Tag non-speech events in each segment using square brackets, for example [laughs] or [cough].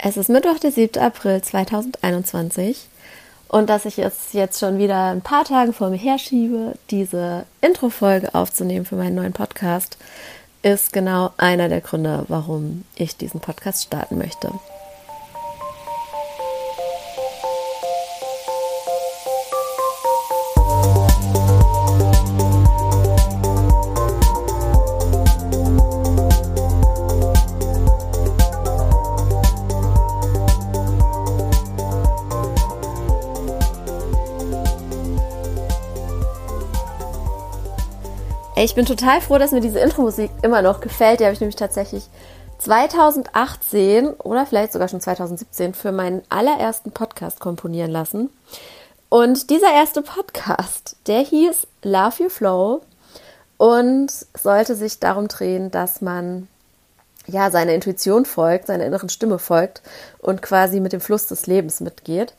Es ist Mittwoch, der 7. April 2021 und dass ich es jetzt schon wieder ein paar Tage vor mir herschiebe, diese Intro-Folge aufzunehmen für meinen neuen Podcast, ist genau einer der Gründe, warum ich diesen Podcast starten möchte. Ich bin total froh, dass mir diese Intro-Musik immer noch gefällt. Die habe ich nämlich tatsächlich 2018 oder vielleicht sogar schon 2017 für meinen allerersten Podcast komponieren lassen. Und dieser erste Podcast, der hieß Love Your Flow und sollte sich darum drehen, dass man ja seiner Intuition folgt, seiner inneren Stimme folgt und quasi mit dem Fluss des Lebens mitgeht.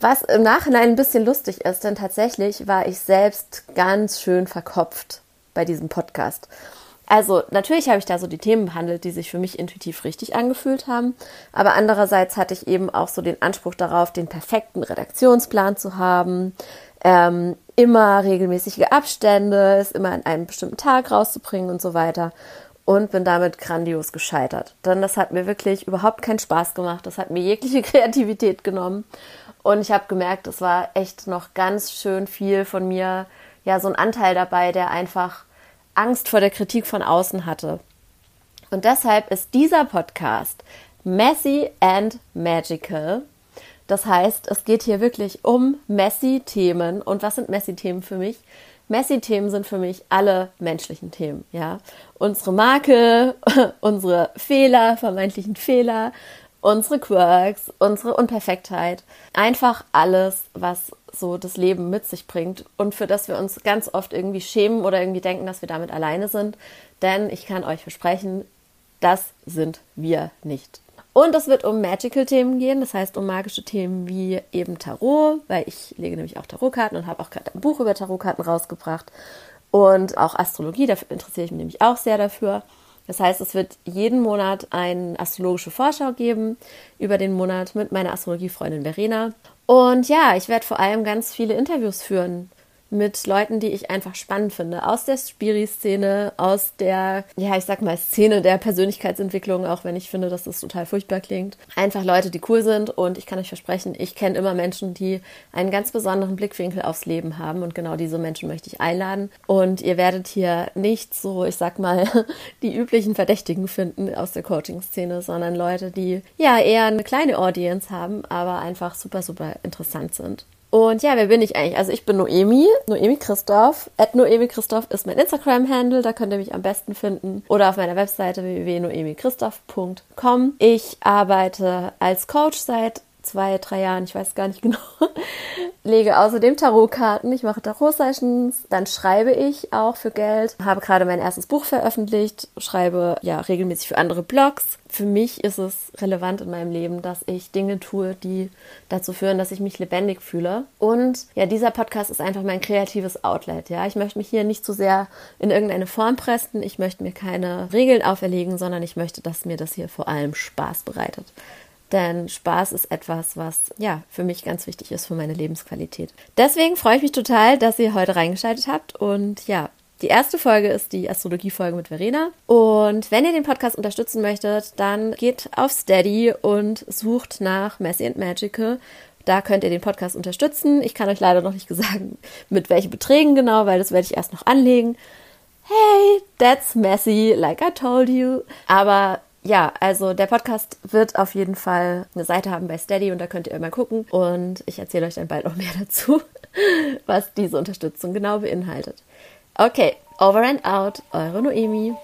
Was im Nachhinein ein bisschen lustig ist, denn tatsächlich war ich selbst ganz schön verkopft bei diesem Podcast. Also natürlich habe ich da so die Themen behandelt, die sich für mich intuitiv richtig angefühlt haben, aber andererseits hatte ich eben auch so den Anspruch darauf, den perfekten Redaktionsplan zu haben, ähm, immer regelmäßige Abstände, es immer an einem bestimmten Tag rauszubringen und so weiter. Und bin damit grandios gescheitert. Denn das hat mir wirklich überhaupt keinen Spaß gemacht, das hat mir jegliche [laughs] Kreativität genommen. Und ich habe gemerkt, es war echt noch ganz schön viel von mir, ja, so ein Anteil dabei, der einfach Angst vor der Kritik von außen hatte. Und deshalb ist dieser Podcast Messy and Magical. Das heißt, es geht hier wirklich um Messy-Themen. Und was sind Messy-Themen für mich? Messy-Themen sind für mich alle menschlichen Themen, ja. Unsere Marke, [laughs] unsere Fehler, vermeintlichen Fehler, unsere Quirks, unsere Unperfektheit. Einfach alles, was so das Leben mit sich bringt und für das wir uns ganz oft irgendwie schämen oder irgendwie denken, dass wir damit alleine sind. Denn ich kann euch versprechen, das sind wir nicht. Und es wird um Magical-Themen gehen, das heißt um magische Themen wie eben Tarot, weil ich lege nämlich auch Tarotkarten und habe auch gerade ein Buch über Tarotkarten rausgebracht. Und auch Astrologie, dafür interessiere ich mich nämlich auch sehr dafür. Das heißt, es wird jeden Monat eine astrologische Vorschau geben über den Monat mit meiner Astrologiefreundin Verena. Und ja, ich werde vor allem ganz viele Interviews führen mit Leuten, die ich einfach spannend finde. Aus der Spiri-Szene, aus der, ja, ich sag mal, Szene der Persönlichkeitsentwicklung, auch wenn ich finde, dass das total furchtbar klingt. Einfach Leute, die cool sind und ich kann euch versprechen, ich kenne immer Menschen, die einen ganz besonderen Blickwinkel aufs Leben haben und genau diese Menschen möchte ich einladen. Und ihr werdet hier nicht so, ich sag mal, [laughs] die üblichen Verdächtigen finden aus der Coaching-Szene, sondern Leute, die ja eher eine kleine Audience haben, aber einfach super, super interessant sind. Und ja, wer bin ich eigentlich? Also ich bin Noemi, Noemi Christoph. At Noemi Christoph ist mein Instagram-Handle, da könnt ihr mich am besten finden. Oder auf meiner Webseite www.noemichristoph.com. Ich arbeite als Coach seit zwei, drei Jahren, ich weiß gar nicht [laughs] genau, lege außerdem Tarotkarten, ich mache Tarot-Sessions, dann schreibe ich auch für Geld, habe gerade mein erstes Buch veröffentlicht, schreibe ja regelmäßig für andere Blogs. Für mich ist es relevant in meinem Leben, dass ich Dinge tue, die dazu führen, dass ich mich lebendig fühle. Und ja, dieser Podcast ist einfach mein kreatives Outlet. Ja, ich möchte mich hier nicht zu so sehr in irgendeine Form pressen. Ich möchte mir keine Regeln auferlegen, sondern ich möchte, dass mir das hier vor allem Spaß bereitet. Denn Spaß ist etwas, was ja für mich ganz wichtig ist für meine Lebensqualität. Deswegen freue ich mich total, dass ihr heute reingeschaltet habt. Und ja, die erste Folge ist die Astrologie-Folge mit Verena. Und wenn ihr den Podcast unterstützen möchtet, dann geht auf Steady und sucht nach Messy and Magical. Da könnt ihr den Podcast unterstützen. Ich kann euch leider noch nicht sagen, mit welchen Beträgen genau, weil das werde ich erst noch anlegen. Hey, that's messy, like I told you. Aber ja, also der Podcast wird auf jeden Fall eine Seite haben bei Steady und da könnt ihr immer gucken. Und ich erzähle euch dann bald noch mehr [laughs] dazu, was diese Unterstützung genau beinhaltet. Okay, over and out, eure Noemi.